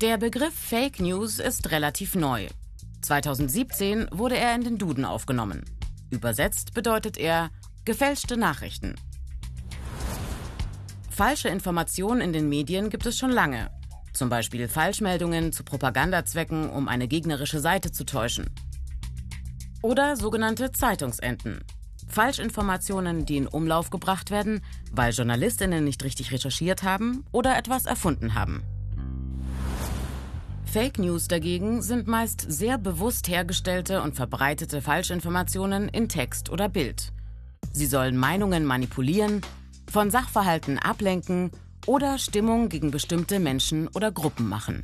Der Begriff Fake News ist relativ neu. 2017 wurde er in den Duden aufgenommen. Übersetzt bedeutet er gefälschte Nachrichten. Falsche Informationen in den Medien gibt es schon lange. Zum Beispiel Falschmeldungen zu Propagandazwecken, um eine gegnerische Seite zu täuschen. Oder sogenannte Zeitungsenten. Falschinformationen, die in Umlauf gebracht werden, weil Journalistinnen nicht richtig recherchiert haben oder etwas erfunden haben. Fake News dagegen sind meist sehr bewusst hergestellte und verbreitete Falschinformationen in Text oder Bild. Sie sollen Meinungen manipulieren, von Sachverhalten ablenken oder Stimmung gegen bestimmte Menschen oder Gruppen machen.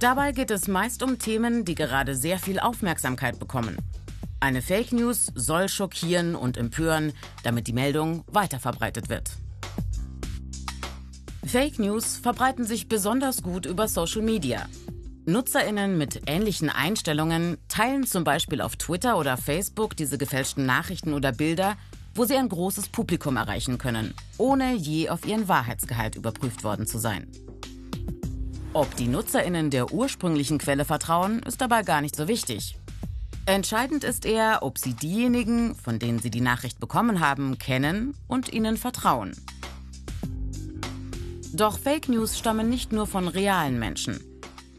Dabei geht es meist um Themen, die gerade sehr viel Aufmerksamkeit bekommen. Eine Fake News soll schockieren und empören, damit die Meldung weiterverbreitet wird. Fake News verbreiten sich besonders gut über Social Media. Nutzerinnen mit ähnlichen Einstellungen teilen zum Beispiel auf Twitter oder Facebook diese gefälschten Nachrichten oder Bilder, wo sie ein großes Publikum erreichen können, ohne je auf ihren Wahrheitsgehalt überprüft worden zu sein. Ob die Nutzerinnen der ursprünglichen Quelle vertrauen, ist dabei gar nicht so wichtig. Entscheidend ist eher, ob sie diejenigen, von denen sie die Nachricht bekommen haben, kennen und ihnen vertrauen. Doch Fake News stammen nicht nur von realen Menschen.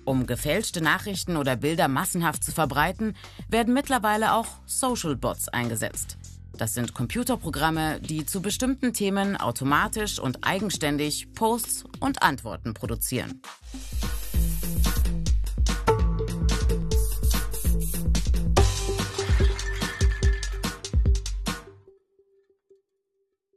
Um gefälschte Nachrichten oder Bilder massenhaft zu verbreiten, werden mittlerweile auch Social Bots eingesetzt. Das sind Computerprogramme, die zu bestimmten Themen automatisch und eigenständig Posts und Antworten produzieren.